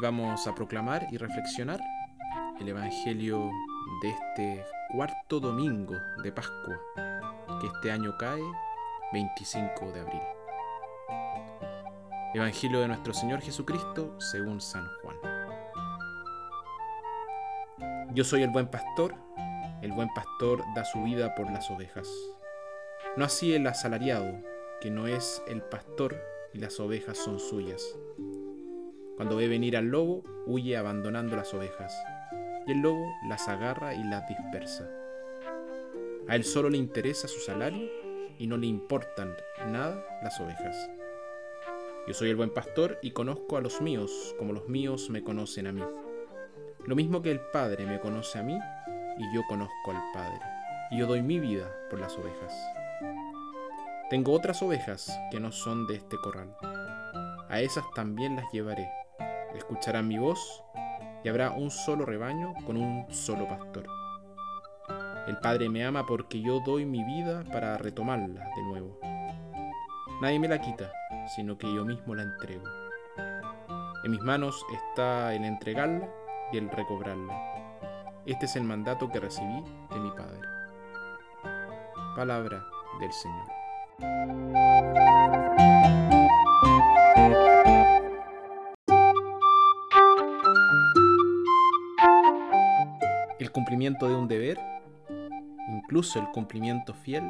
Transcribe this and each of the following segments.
Vamos a proclamar y reflexionar el Evangelio de este cuarto domingo de Pascua, que este año cae 25 de abril. Evangelio de nuestro Señor Jesucristo según San Juan. Yo soy el buen pastor, el buen pastor da su vida por las ovejas. No así el asalariado, que no es el pastor y las ovejas son suyas. Cuando ve venir al lobo, huye abandonando las ovejas, y el lobo las agarra y las dispersa. A él solo le interesa su salario y no le importan nada las ovejas. Yo soy el buen pastor y conozco a los míos como los míos me conocen a mí. Lo mismo que el Padre me conoce a mí y yo conozco al Padre, y yo doy mi vida por las ovejas. Tengo otras ovejas que no son de este corral. A esas también las llevaré. Escucharán mi voz y habrá un solo rebaño con un solo pastor. El Padre me ama porque yo doy mi vida para retomarla de nuevo. Nadie me la quita, sino que yo mismo la entrego. En mis manos está el entregarla y el recobrarla. Este es el mandato que recibí de mi Padre. Palabra del Señor. El cumplimiento de un deber, incluso el cumplimiento fiel,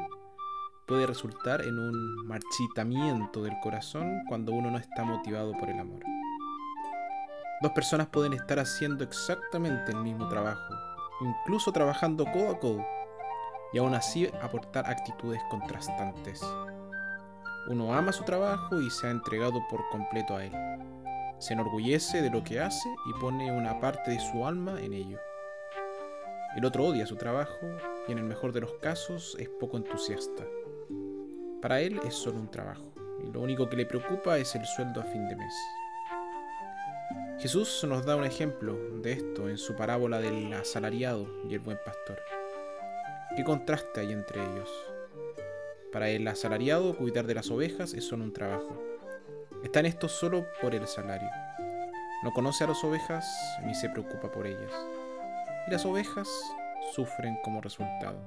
puede resultar en un marchitamiento del corazón cuando uno no está motivado por el amor. Dos personas pueden estar haciendo exactamente el mismo trabajo, incluso trabajando codo a codo, y aún así aportar actitudes contrastantes. Uno ama su trabajo y se ha entregado por completo a él. Se enorgullece de lo que hace y pone una parte de su alma en ello. El otro odia su trabajo y en el mejor de los casos es poco entusiasta. Para él es solo un trabajo y lo único que le preocupa es el sueldo a fin de mes. Jesús nos da un ejemplo de esto en su parábola del asalariado y el buen pastor. ¿Qué contraste hay entre ellos? Para el asalariado, cuidar de las ovejas es solo un trabajo. Está en esto solo por el salario. No conoce a las ovejas ni se preocupa por ellas. Y las ovejas sufren como resultado.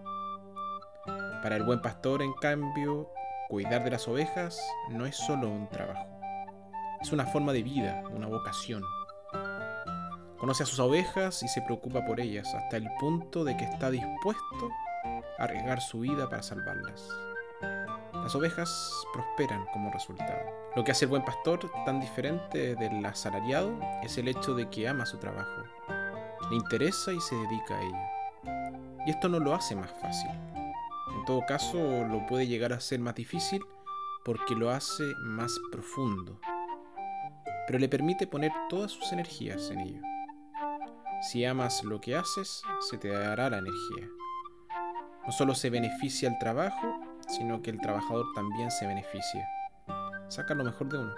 Para el buen pastor, en cambio, cuidar de las ovejas no es solo un trabajo. Es una forma de vida, una vocación. Conoce a sus ovejas y se preocupa por ellas hasta el punto de que está dispuesto arriesgar su vida para salvarlas. Las ovejas prosperan como resultado. Lo que hace el buen pastor tan diferente del asalariado es el hecho de que ama su trabajo, le interesa y se dedica a ello. Y esto no lo hace más fácil. En todo caso, lo puede llegar a ser más difícil porque lo hace más profundo, pero le permite poner todas sus energías en ello. Si amas lo que haces, se te dará la energía. No solo se beneficia el trabajo, sino que el trabajador también se beneficia. Saca lo mejor de uno.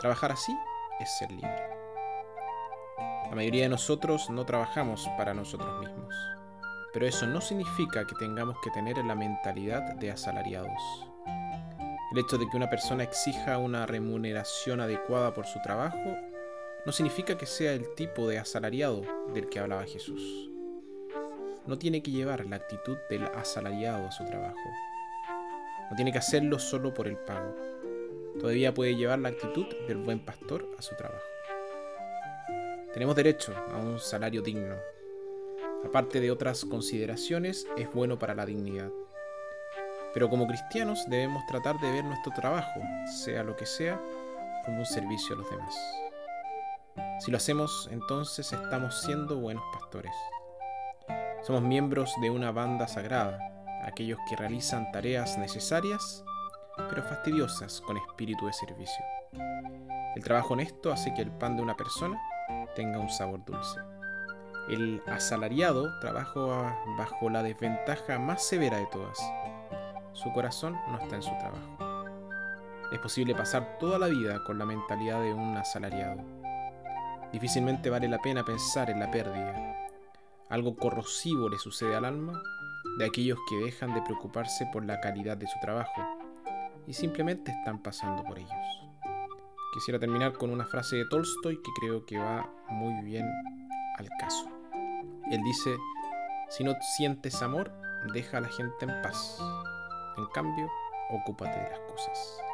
Trabajar así es ser libre. La mayoría de nosotros no trabajamos para nosotros mismos, pero eso no significa que tengamos que tener la mentalidad de asalariados. El hecho de que una persona exija una remuneración adecuada por su trabajo no significa que sea el tipo de asalariado del que hablaba Jesús no tiene que llevar la actitud del asalariado a su trabajo. No tiene que hacerlo solo por el pago. Todavía puede llevar la actitud del buen pastor a su trabajo. Tenemos derecho a un salario digno. Aparte de otras consideraciones, es bueno para la dignidad. Pero como cristianos debemos tratar de ver nuestro trabajo, sea lo que sea, como un servicio a los demás. Si lo hacemos, entonces estamos siendo buenos pastores. Somos miembros de una banda sagrada, aquellos que realizan tareas necesarias, pero fastidiosas con espíritu de servicio. El trabajo honesto hace que el pan de una persona tenga un sabor dulce. El asalariado trabaja bajo la desventaja más severa de todas. Su corazón no está en su trabajo. Es posible pasar toda la vida con la mentalidad de un asalariado. Difícilmente vale la pena pensar en la pérdida, algo corrosivo le sucede al alma de aquellos que dejan de preocuparse por la calidad de su trabajo y simplemente están pasando por ellos. Quisiera terminar con una frase de Tolstoy que creo que va muy bien al caso. Él dice, si no sientes amor, deja a la gente en paz. En cambio, ocúpate de las cosas.